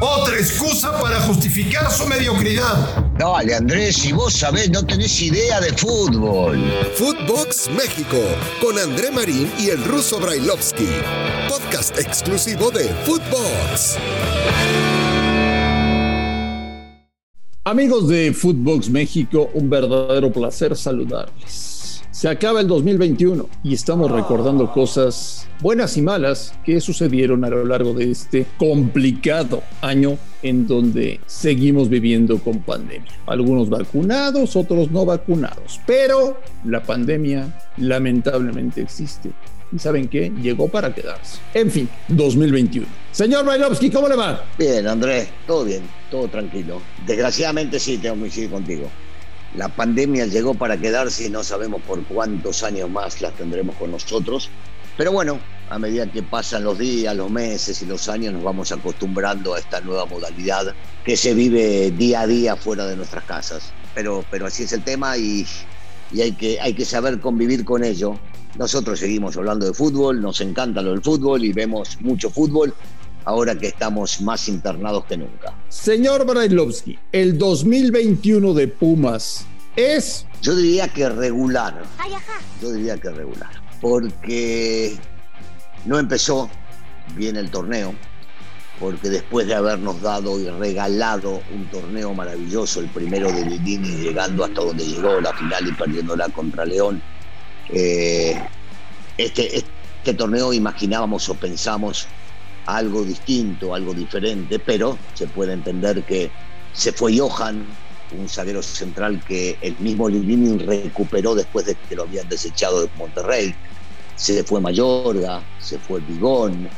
Otra excusa para justificar su mediocridad. Dale, Andrés, si vos sabés, no tenés idea de fútbol. Footbox México, con André Marín y el ruso Brailovsky. Podcast exclusivo de Footbox. Amigos de Footbox México, un verdadero placer saludarles. Se acaba el 2021 y estamos recordando cosas buenas y malas que sucedieron a lo largo de este complicado año en donde seguimos viviendo con pandemia. Algunos vacunados, otros no vacunados, pero la pandemia lamentablemente existe. ¿Y saben qué? Llegó para quedarse. En fin, 2021. Señor Bailovsky, ¿cómo le va? Bien, Andrés, todo bien, todo tranquilo. Desgraciadamente sí, tengo que coincidir contigo. La pandemia llegó para quedarse y no sabemos por cuántos años más las tendremos con nosotros. Pero bueno, a medida que pasan los días, los meses y los años, nos vamos acostumbrando a esta nueva modalidad que se vive día a día fuera de nuestras casas. Pero, pero así es el tema y, y hay, que, hay que saber convivir con ello. Nosotros seguimos hablando de fútbol, nos encanta lo del fútbol y vemos mucho fútbol, ahora que estamos más internados que nunca. Señor Brailovsky, el 2021 de Pumas es... Yo diría que regular. Yo diría que regular. Porque no empezó bien el torneo, porque después de habernos dado y regalado un torneo maravilloso, el primero de Lilini, llegando hasta donde llegó la final y perdiéndola contra León, eh, este, este torneo imaginábamos o pensamos algo distinto, algo diferente, pero se puede entender que se fue Johan, un zaguero central que el mismo Lilini recuperó después de que lo habían desechado de Monterrey. Se fue Mayorga, se fue Bigón,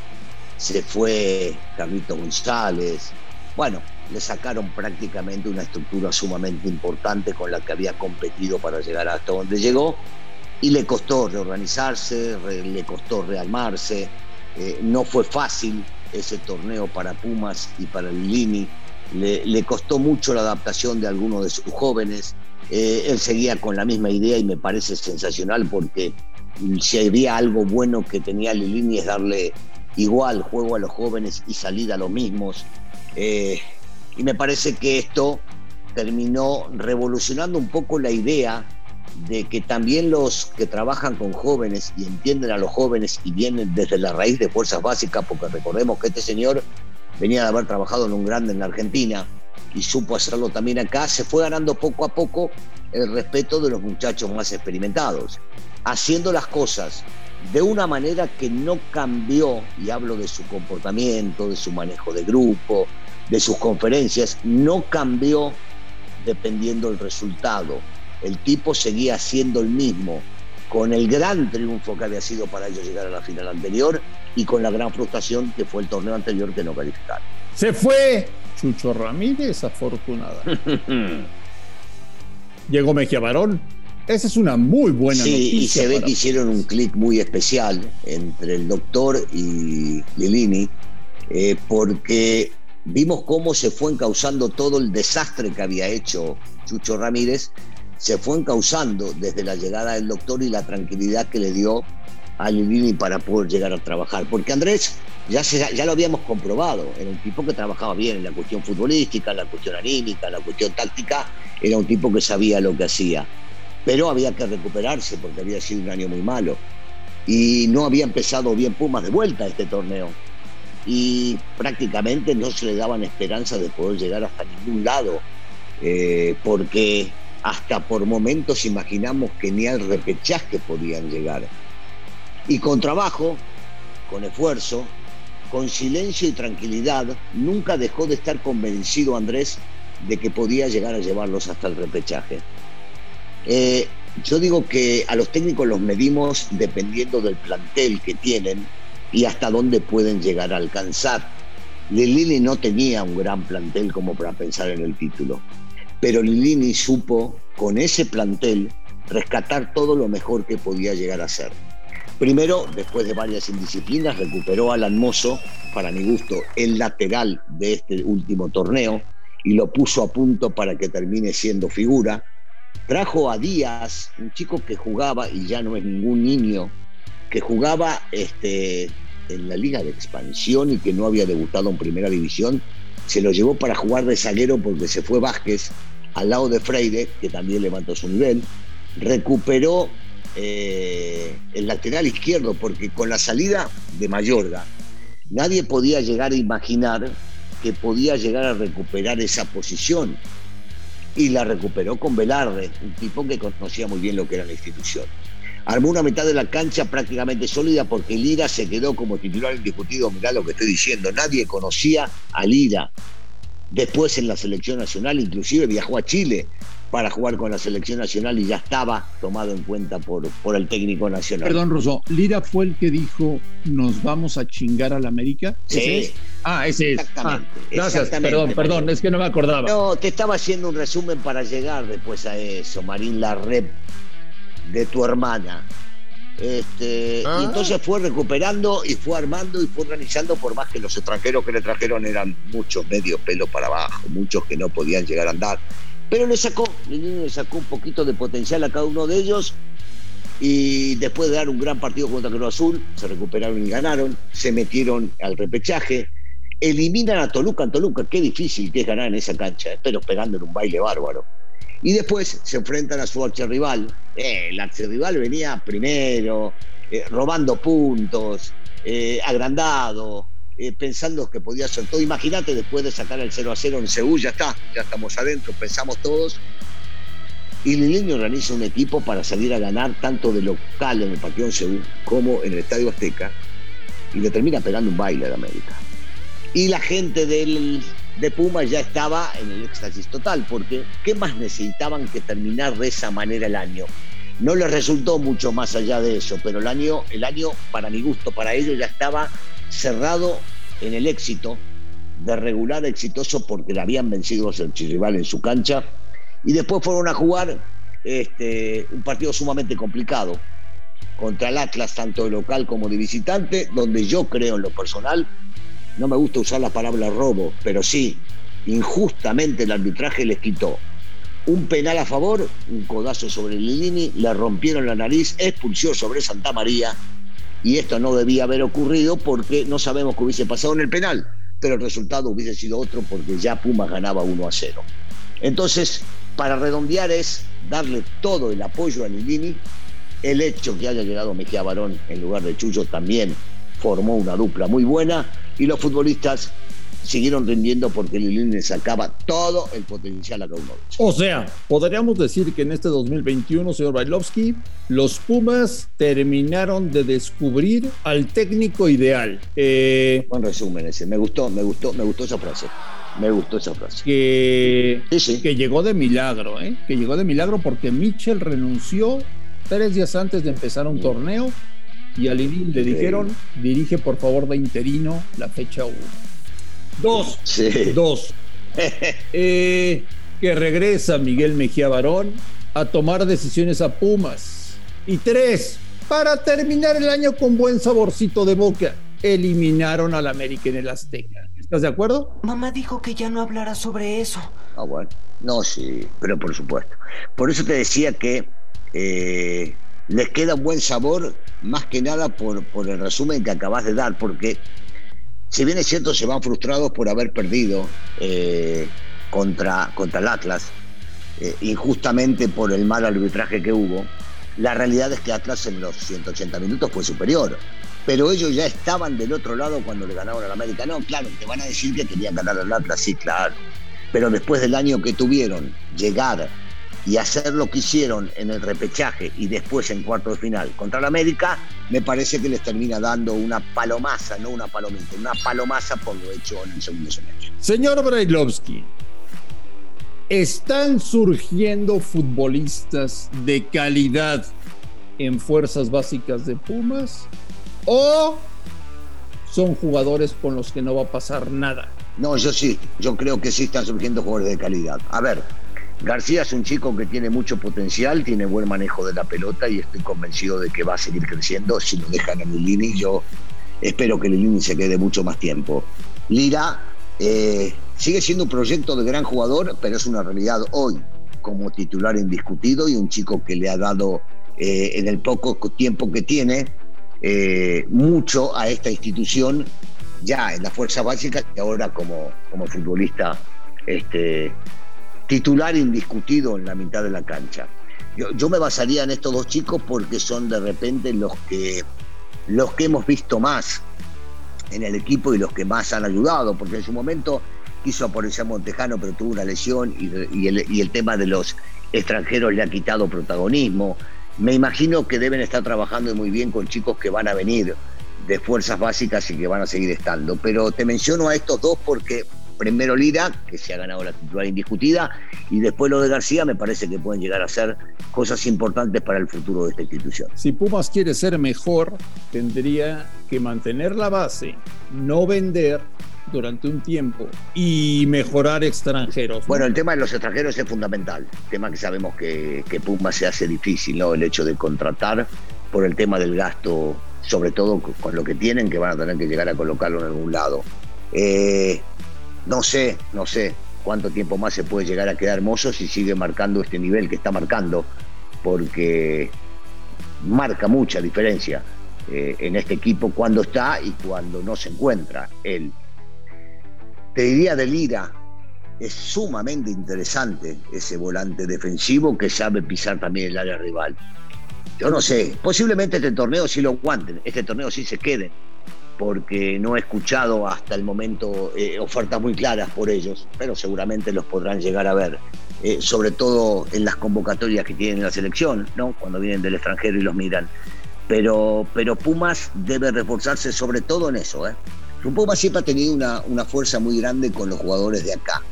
se fue Carlito González. Bueno, le sacaron prácticamente una estructura sumamente importante con la que había competido para llegar hasta donde llegó y le costó reorganizarse, le costó rearmarse eh, no fue fácil ese torneo para Pumas y para Lilini. Le, costó mucho la adaptación de algunos de sus jóvenes. Eh, él seguía con la misma idea y me parece sensacional porque si había algo bueno que tenía Lilini es darle igual juego a los jóvenes y salida a los mismos. Eh, y me parece que esto terminó revolucionando un poco la idea de que también los que trabajan con jóvenes y entienden a los jóvenes y vienen desde la raíz de fuerzas básicas, porque recordemos que este señor venía de haber trabajado en un grande en la Argentina y supo hacerlo también acá, se fue ganando poco a poco el respeto de los muchachos más experimentados, haciendo las cosas de una manera que no cambió, y hablo de su comportamiento, de su manejo de grupo, de sus conferencias, no cambió dependiendo del resultado. El tipo seguía siendo el mismo, con el gran triunfo que había sido para ellos llegar a la final anterior y con la gran frustración que fue el torneo anterior que no calificaron. Se fue Chucho Ramírez, afortunada. Llegó Mejía Barón. Esa es una muy buena sí, noticia. y se ve que hicieron un clic muy especial entre el doctor y Lilini, eh, porque vimos cómo se fue encauzando todo el desastre que había hecho Chucho Ramírez se fue encauzando desde la llegada del doctor y la tranquilidad que le dio a Lilini para poder llegar a trabajar. Porque Andrés, ya, ya lo habíamos comprobado, era un tipo que trabajaba bien en la cuestión futbolística, la cuestión anímica, la cuestión táctica, era un tipo que sabía lo que hacía. Pero había que recuperarse porque había sido un año muy malo. Y no había empezado bien Pumas de vuelta a este torneo. Y prácticamente no se le daban esperanzas de poder llegar hasta ningún lado. Eh, porque hasta por momentos imaginamos que ni al repechaje podían llegar. Y con trabajo, con esfuerzo, con silencio y tranquilidad, nunca dejó de estar convencido Andrés de que podía llegar a llevarlos hasta el repechaje. Eh, yo digo que a los técnicos los medimos dependiendo del plantel que tienen y hasta dónde pueden llegar a alcanzar. Lilini no tenía un gran plantel como para pensar en el título pero Lilini supo con ese plantel rescatar todo lo mejor que podía llegar a ser. Primero, después de varias indisciplinas, recuperó a Alan Mozo, para mi gusto, el lateral de este último torneo y lo puso a punto para que termine siendo figura. Trajo a Díaz, un chico que jugaba, y ya no es ningún niño, que jugaba este, en la liga de expansión y que no había debutado en primera división, se lo llevó para jugar de zaguero porque se fue Vázquez al lado de Freire, que también levantó su nivel, recuperó eh, el lateral izquierdo porque con la salida de Mayorga nadie podía llegar a imaginar que podía llegar a recuperar esa posición. Y la recuperó con Velarde, un tipo que conocía muy bien lo que era la institución. Armó una mitad de la cancha prácticamente sólida porque Lira se quedó como titular indiscutido. Mirá lo que estoy diciendo. Nadie conocía a Lira. Después en la selección nacional, inclusive viajó a Chile para jugar con la selección nacional y ya estaba tomado en cuenta por, por el técnico nacional. Perdón, Rosso, ¿Lira fue el que dijo nos vamos a chingar al América? Sí. Ah, ese es. Exactamente. Ah, gracias, exactamente, perdón, perdón, es que no me acordaba. No, te estaba haciendo un resumen para llegar después a eso, Marín, la rep de tu hermana. Este, Ah. Y entonces fue recuperando y fue armando y fue organizando, por más que los extranjeros que le trajeron eran muchos medio pelo para abajo, muchos que no podían llegar a andar. Pero le sacó, Lilini le sacó un poquito de potencial a cada uno de ellos y después de dar un gran partido contra Cruz Azul, se recuperaron y ganaron, se metieron al repechaje, eliminan a Toluca en Toluca, qué difícil que es ganar en esa cancha, pero pegándole un baile bárbaro. Y después se enfrentan a su archirrival. Eh, el archirrival venía primero, eh, robando puntos, eh, agrandado, eh, pensando que podía hacer todo. Imagínate después de sacar el 0 a 0 en Seúl, ya está, ya estamos adentro, pensamos todos. Y Lilini organiza un equipo para salir a ganar tanto de local en el partido en Seúl como en el Estadio Azteca y le termina pegando un baile al América. Y la gente del, de Puma ya estaba en el éxtasis total, porque ¿qué más necesitaban que terminar de esa manera el año? No les resultó mucho más allá de eso, pero el año, el año para mi gusto, para ellos ya estaba cerrado en el éxito, de regular exitoso porque le habían vencido los archirrival en su cancha y después fueron a jugar este, un partido sumamente complicado contra el Atlas, tanto de local como de visitante, donde yo creo en lo personal, no me gusta usar la palabra robo, pero sí, injustamente el arbitraje les quitó. Un penal a favor, un codazo sobre Lilini, le rompieron la nariz, expulsió sobre Santa María y esto no debía haber ocurrido porque no sabemos qué hubiese pasado en el penal, pero el resultado hubiese sido otro porque ya Pumas ganaba 1 a 0. Entonces, para redondear es darle todo el apoyo a Lilini, el hecho que haya llegado Mejía Barón en lugar de Chuyo también formó una dupla muy buena y los futbolistas siguieron rindiendo porque Lilini le sacaba todo el potencial a ellos. O sea, podríamos decir que en este 2021, señor Bailovsky, los Pumas terminaron de descubrir al técnico ideal. Eh, Buen resumen ese, me gustó, me gustó, me gustó esa frase. Me gustó esa frase. que, Sí, sí. que llegó de milagro, ¿eh? que llegó de milagro porque Mitchell renunció tres días antes de empezar un torneo y a Lilín le dijeron, dirige por favor de interino la fecha 1. Dos, Sí. dos. Eh, que regresa Miguel Mejía Barón a tomar decisiones a Pumas. Y tres, para terminar el año con buen saborcito de boca, eliminaron al América en el Azteca. ¿Estás de acuerdo? Mamá dijo que ya no hablara sobre eso. Ah, bueno. No, sí, pero por supuesto. Por eso te decía que eh, les queda un buen sabor, más que nada por, el resumen que acabas de dar, porque si bien es cierto, se van frustrados por haber perdido eh, contra, contra el Atlas, eh, injustamente por el mal arbitraje que hubo, la realidad es que Atlas en los 180 minutos fue superior. Pero ellos ya estaban del otro lado cuando le ganaron al América. No, claro, te van a decir que querían ganar al Atlas, sí, claro. Pero después del año que tuvieron, llegar y hacer lo que hicieron en el repechaje y después en cuarto de final contra el América, me parece que les termina dando una palomaza, no una palomita, una palomaza por lo hecho en el segundo semestre. Señor Brailovsky, ¿están surgiendo futbolistas de calidad en fuerzas básicas de Pumas? ¿O son jugadores con los que no va a pasar nada? No, yo sí, yo creo que sí están surgiendo jugadores de calidad. A ver, García es un chico que tiene mucho potencial, tiene buen manejo de la pelota y estoy convencido de que va a seguir creciendo. Si lo dejan a Lilini, yo espero que Lilini se quede mucho más tiempo. Lira eh, sigue siendo un proyecto de gran jugador, pero es una realidad hoy como titular indiscutido y un chico que le ha dado eh, en el poco tiempo que tiene eh, mucho a esta institución ya en la fuerza básica y ahora como, como futbolista este, titular indiscutido en la mitad de la cancha. Yo, me basaría en estos dos chicos porque son de repente los que, los que hemos visto más en el equipo y los que más han ayudado, porque en su momento quiso aparecer Montejano, pero tuvo una lesión y el tema de los extranjeros le ha quitado protagonismo. Me imagino que deben estar trabajando muy bien con chicos que van a venir de fuerzas básicas y que van a seguir estando. Pero te menciono a estos dos porque primero Lira, que se ha ganado la titular indiscutida, y después lo de García me parece que pueden llegar a ser cosas importantes para el futuro de esta institución. Si Pumas quiere ser mejor, tendría que mantener la base, no vender durante un tiempo y mejorar extranjeros. ¿no? Bueno, el tema de los extranjeros es fundamental, tema que sabemos que, que Pumas se hace difícil, ¿no? El hecho de contratar por el tema del gasto, sobre todo con lo que tienen, que van a tener que llegar a colocarlo en algún lado. Eh, no sé, no sé cuánto tiempo más se puede llegar a quedar hermoso si sigue marcando este nivel que está marcando, porque marca mucha diferencia eh, en este equipo cuando está y cuando no se encuentra él. Te diría de Lira, es sumamente interesante ese volante defensivo que sabe pisar también el área rival. Yo no sé, posiblemente este torneo sí lo aguanten, este torneo sí se quede, porque no he escuchado hasta el momento eh, ofertas muy claras por ellos, pero seguramente los podrán llegar a ver, eh, sobre todo en las convocatorias que tienen en la selección, ¿no? cuando vienen del extranjero y los miran. Pero, pero Pumas debe reforzarse sobre todo en eso. ¿eh? Pumas siempre ha tenido una, una fuerza muy grande con los jugadores de acá,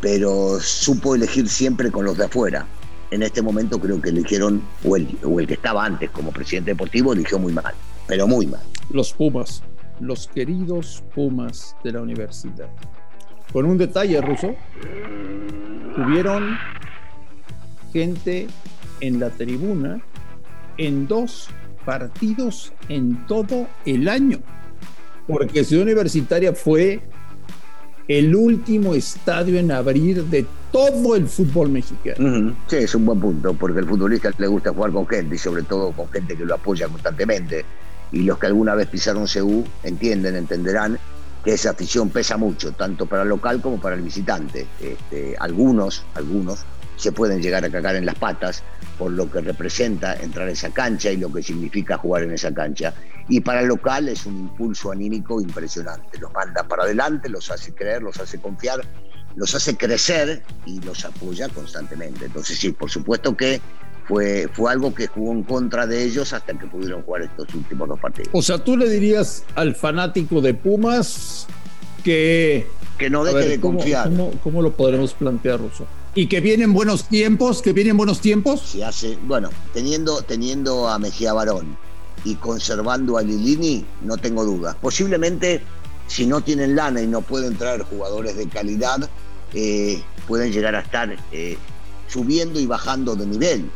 pero supo elegir siempre con los de afuera. En este momento creo que eligieron, o el, o el que estaba antes como presidente deportivo, eligió muy mal, pero muy mal los Pumas, los queridos Pumas de la universidad. Con un detalle, Ruso, tuvieron gente en la tribuna en dos partidos en todo el año, porque Ciudad Universitaria fue el último estadio en abrir de todo el fútbol mexicano. Sí, es un buen punto, porque al futbolista le gusta jugar con gente y sobre todo con gente que lo apoya constantemente y los que alguna vez pisaron CU entienden, entenderán que esa afición pesa mucho, tanto para el local como para el visitante. Este, algunos, algunos se pueden llegar a cagar en las patas por lo que representa entrar a esa cancha y lo que significa jugar en esa cancha. Y para el local es un impulso anímico impresionante. Los manda para adelante, los hace creer, los hace confiar, los hace crecer y los apoya constantemente. Entonces sí, por supuesto que fue, fue algo que jugó en contra de ellos hasta que pudieron jugar estos últimos dos partidos. O sea, tú le dirías al fanático de Pumas que... Que no deje ver, de ¿cómo, confiar. ¿cómo, ¿Cómo lo podremos plantear, Russo? ¿Y que vienen buenos tiempos? ¿Que vienen buenos tiempos? Se hace, bueno, teniendo, teniendo a Mejía Barón y conservando a Lilini, no tengo dudas. Posiblemente, si no tienen lana y no pueden traer jugadores de calidad, eh, pueden llegar a estar eh, subiendo y bajando de nivel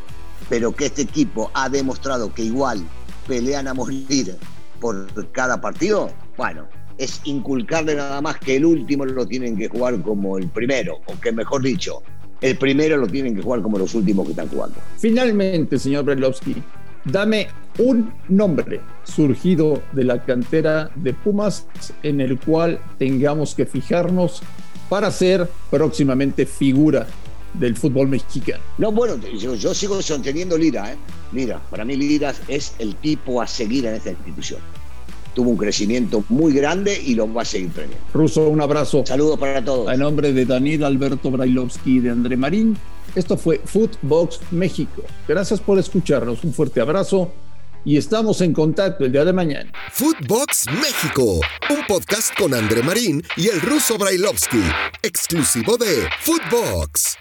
pero que este equipo ha demostrado que igual pelean a morir por cada partido, bueno, es inculcarle nada más que el último lo tienen que jugar como el primero, o que mejor dicho, el primero lo tienen que jugar como los últimos que están jugando. Finalmente, señor Brailovsky, dame un nombre surgido de la cantera de Pumas en el cual tengamos que fijarnos para ser próximamente figura del fútbol mexicano. No, bueno, yo, yo sigo sosteniendo Lira, ¿eh? Lira, para mí Lira es el tipo a seguir en esta institución. Tuvo un crecimiento muy grande y lo va a seguir teniendo. Ruso, un abrazo. Saludos para todos. A nombre de Daniel Alberto Brailovsky y de André Marín, esto fue Footbox México. Gracias por escucharnos. Un fuerte abrazo y estamos en contacto el día de mañana. Footbox México, un podcast con André Marín y el ruso Brailovsky, exclusivo de Footbox.